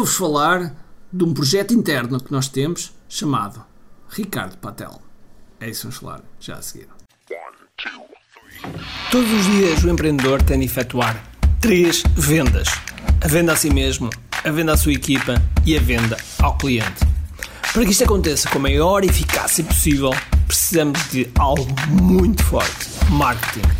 vou-vos falar de um projeto interno que nós temos chamado Ricardo Patel. É isso vamos falar já a seguir. Todos os dias o empreendedor tem de efetuar três vendas: a venda a si mesmo, a venda à sua equipa e a venda ao cliente. Para que isto aconteça com a maior eficácia possível, precisamos de algo muito forte: marketing.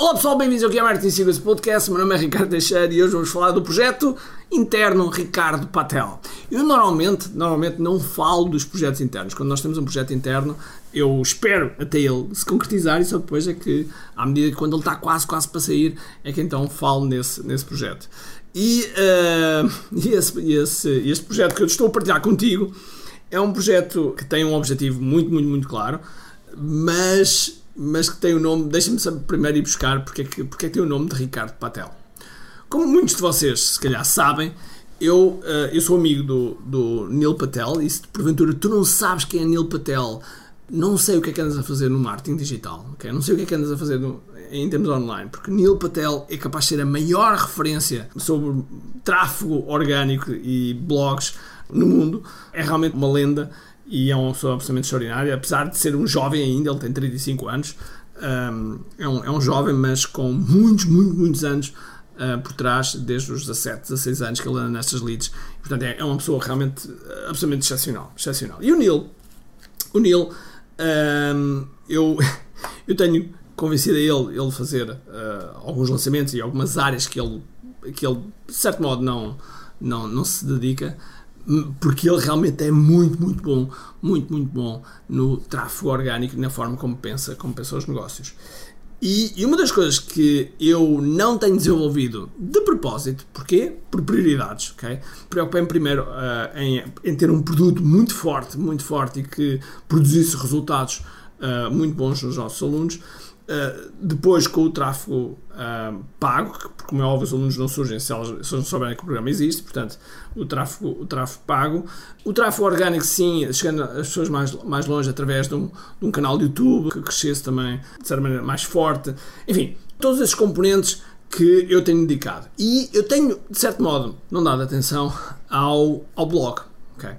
Olá pessoal, bem-vindos ao QI Marketing Secrets Podcast. Meu nome é Ricardo Teixeira e hoje vamos falar do projeto interno Ricardo Patel. Eu normalmente, normalmente não falo dos projetos internos. Quando nós temos um projeto interno, eu espero até ele se concretizar e só depois é que, à medida que quando ele está quase, quase para sair, é que então falo nesse, nesse projeto. E, uh, esse, esse, este projeto que eu estou a partilhar contigo é um projeto que tem um objetivo muito, muito, muito claro, mas, mas que tem o nome, deixem-me primeiro ir buscar porque é, que, porque é que tem o nome de Ricardo Patel. Como muitos de vocês, se calhar, sabem, eu, uh, eu sou amigo do, do Neil Patel e se porventura tu não sabes quem é Neil Patel, não sei o que é que andas a fazer no marketing digital, okay? não sei o que é que andas a fazer no, em termos online, porque Neil Patel é capaz de ser a maior referência sobre tráfego orgânico e blogs no mundo. É realmente uma lenda e é uma pessoa absolutamente extraordinária, apesar de ser um jovem ainda, ele tem 35 anos. Um, é, um, é um jovem, mas com muitos, muitos, muitos anos uh, por trás, desde os 17, 16 anos que ele anda nestas leads. Portanto, é, é uma pessoa realmente absolutamente excepcional. excepcional. E o Neil, o Neil, um, eu, eu tenho convencido a ele, ele fazer uh, alguns lançamentos e algumas áreas que ele, que ele de certo modo, não, não, não se dedica porque ele realmente é muito, muito bom, muito, muito bom no tráfego orgânico na forma como pensa, como pensa os negócios. E, e, uma das coisas que eu não tenho desenvolvido de propósito, porquê? Por prioridades, ok? Preocupei-me primeiro uh, em, em, ter um produto muito forte, muito forte e que produzisse resultados uh, muito bons nos nossos alunos. Uh, depois, com o tráfego uh, pago, porque, como é óbvio, os alunos não surgem se, elas, se não souberem que o programa existe, portanto, o tráfego, o tráfego pago. O tráfego orgânico, sim, chegando às pessoas mais, mais longe através de um, de um canal de YouTube que crescesse também de certa maneira mais forte. Enfim, todos esses componentes que eu tenho dedicado. E eu tenho, de certo modo, não dado atenção ao, ao blog. Okay?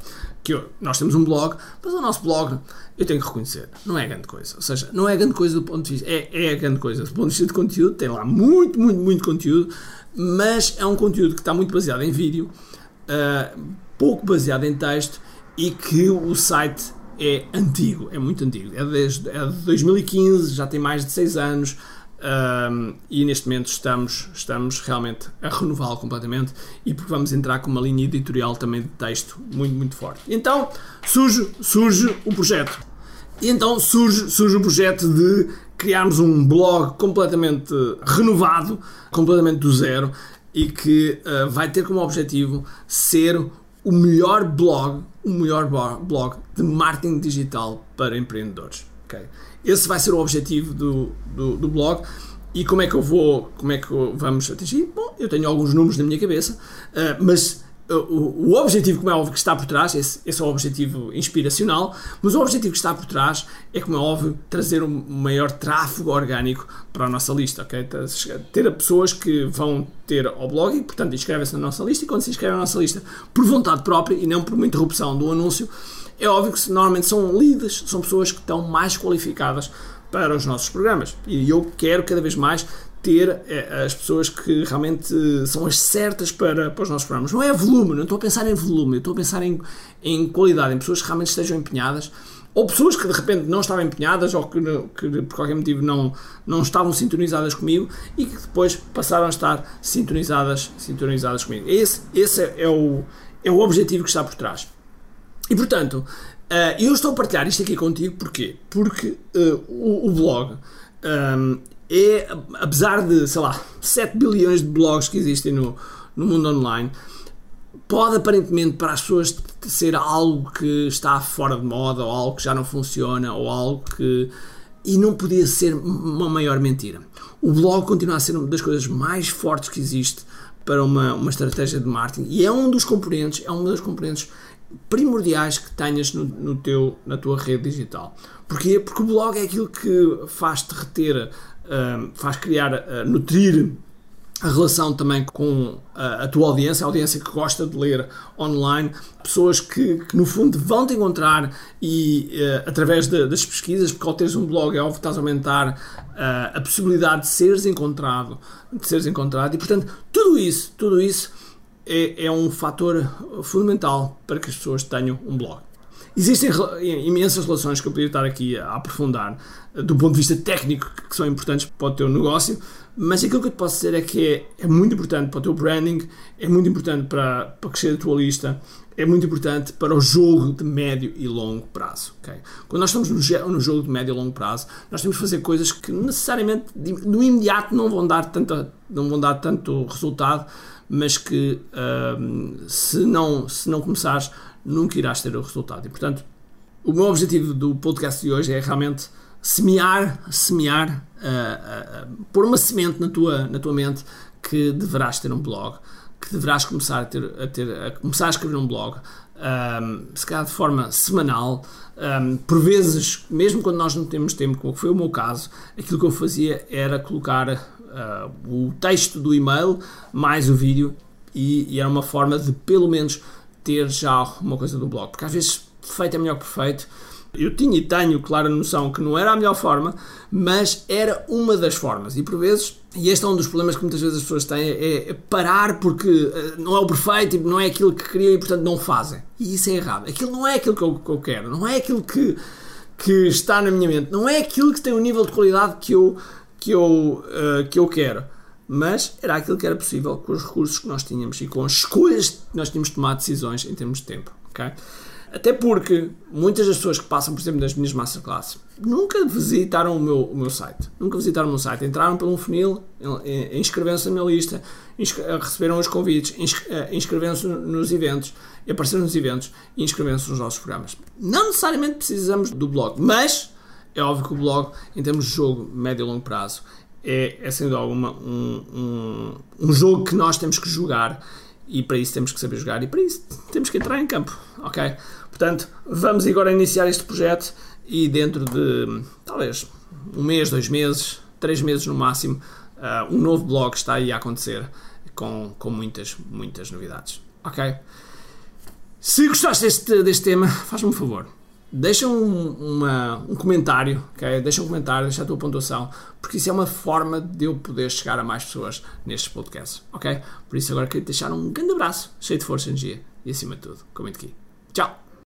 Que eu, nós temos um blog, mas o nosso blog eu tenho que reconhecer, não é grande coisa. Ou seja, não é grande coisa do ponto de vista. É, é grande coisa do ponto de vista de conteúdo, tem lá muito, muito, muito conteúdo, mas é um conteúdo que está muito baseado em vídeo, uh, pouco baseado em texto e que o site é antigo, é muito antigo. É, desde, é de 2015, já tem mais de 6 anos. Um, e neste momento estamos, estamos realmente a renová-lo completamente e porque vamos entrar com uma linha editorial também de texto muito, muito forte. Então surge, surge o projeto. E então surge, surge o projeto de criarmos um blog completamente renovado, completamente do zero, e que uh, vai ter como objetivo ser o melhor blog, o melhor blog de marketing digital para empreendedores. Okay? Esse vai ser o objetivo do, do, do blog. E como é que eu vou, como é que vamos atingir? Bom, eu tenho alguns números na minha cabeça, uh, mas o, o objetivo, como é óbvio, que está por trás, esse, esse, é o objetivo inspiracional, mas o objetivo que está por trás é, como é óbvio, trazer um maior tráfego orgânico para a nossa lista, ok? Ter pessoas que vão ter ao blog e, portanto, inscrevem-se na nossa lista e quando se inscrevem na nossa lista por vontade própria e não por uma interrupção do anúncio, é óbvio que normalmente são leads, são pessoas que estão mais qualificadas para os nossos programas. E eu quero cada vez mais ter eh, as pessoas que realmente são as certas para, para os nossos programas. Não é volume, não estou a pensar em volume, estou a pensar em, em qualidade, em pessoas que realmente estejam empenhadas ou pessoas que de repente não estavam empenhadas ou que, que, por qualquer motivo não, não estavam sintonizadas comigo e que depois passaram a estar sintonizadas, sintonizadas comigo. Esse, esse é, o, é o objetivo que está por trás. E portanto, uh, eu estou a partilhar isto aqui contigo porquê? Porque uh, o, o, blog um, é, apesar de, sei lá, 7 bilhões de blogs que existem no, no mundo online, pode aparentemente para as pessoas ser algo que está fora de moda, ou algo que já não funciona, ou algo que. E não podia ser uma maior mentira. O blog continua a ser uma das coisas mais fortes que existe para uma, uma estratégia de marketing e é um dos componentes, é uma das componentes primordiais que tenhas no, no teu, na tua rede digital. Porquê? Porque o blog é aquilo que faz-te reter, uh, faz criar, uh, nutrir a relação também com a, a, tua audiência, a audiência que gosta de ler online, pessoas que, que no fundo vão te encontrar e uh, através de, das pesquisas, porque ao teres um blog é óbvio que estás a aumentar a possibilidade de seres encontrado, de seres encontrado e portanto tudo isso, tudo isso é, é um fator fundamental para que as pessoas tenham um blog. Existem imensas relações que eu podia estar aqui a aprofundar do ponto de vista técnico que são importantes para o teu negócio, mas aquilo que eu te posso dizer é que é, é muito importante para o teu branding, é muito importante para, para crescer a tua lista, é muito importante para o jogo de médio e longo prazo. Okay? Quando nós estamos no, no, jogo de médio e longo prazo, nós temos que fazer coisas que necessariamente no imediato não vão dar, tanta, não vão dar tanto resultado, mas que um, se, não, se não começares, nunca irás ter o resultado. E portanto, o meu objetivo do podcast de hoje é realmente semear, semear, uh, uh, pôr uma semente na tua, na tua mente que deverás ter um blog, que deverás começar a, ter, a, ter, a começar a escrever um blog, um, se calhar de forma semanal, um, por vezes, mesmo quando nós não temos tempo, como foi o meu caso, aquilo que eu fazia era colocar uh, o texto do e-mail mais o vídeo e, e, era uma forma de pelo menos ter já uma coisa do blog, porque às vezes feito é melhor que perfeito eu tinha e tenho clara noção que não era a melhor forma, mas era uma das formas. E por vezes, e este é um dos problemas que muitas vezes as pessoas têm, é, é parar porque eh, não é o perfeito, não é aquilo que queriam e portanto não fazem. E isso é errado. Aquilo não é aquilo que eu, que eu quero, não é aquilo que, que está na minha mente, não é aquilo que tem o nível de qualidade que eu, que eu, uh, que eu quero mas era aquilo que era possível com os recursos que nós tínhamos e com as escolhas que nós tínhamos de tomar decisões em termos de tempo. Okay? Até porque muitas das pessoas que passam, por exemplo, nas minhas masterclasses nunca visitaram o meu, o meu site. Nunca visitaram o meu site. Entraram um funil, inscreveram-se na minha lista, receberam os convites, eh, inscreveram-se nos eventos, apareceram nos eventos e inscreveram-se nos nossos programas. Não necessariamente precisamos do blog, mas é óbvio que o blog, em termos de jogo médio e longo prazo, é, é sem dúvida alguma um, um, um jogo que nós temos que jogar e para isso temos que saber jogar e para isso temos que entrar em campo, ok? Portanto, vamos agora iniciar este projeto e dentro de talvez um mês, dois meses, três meses no máximo, uh, um novo blog está aí a acontecer com, com muitas, muitas novidades, ok? Se gostaste deste, deste tema, faz-me um favor deixa um, uma, um comentário, okay? deixa um comentário, deixa a tua pontuação, porque isso é uma forma de eu poder chegar a mais pessoas nestes podcasts, ok? Por isso agora queria deixar um grande abraço, cheio de força e energia e acima de tudo, comente aqui. Tchau!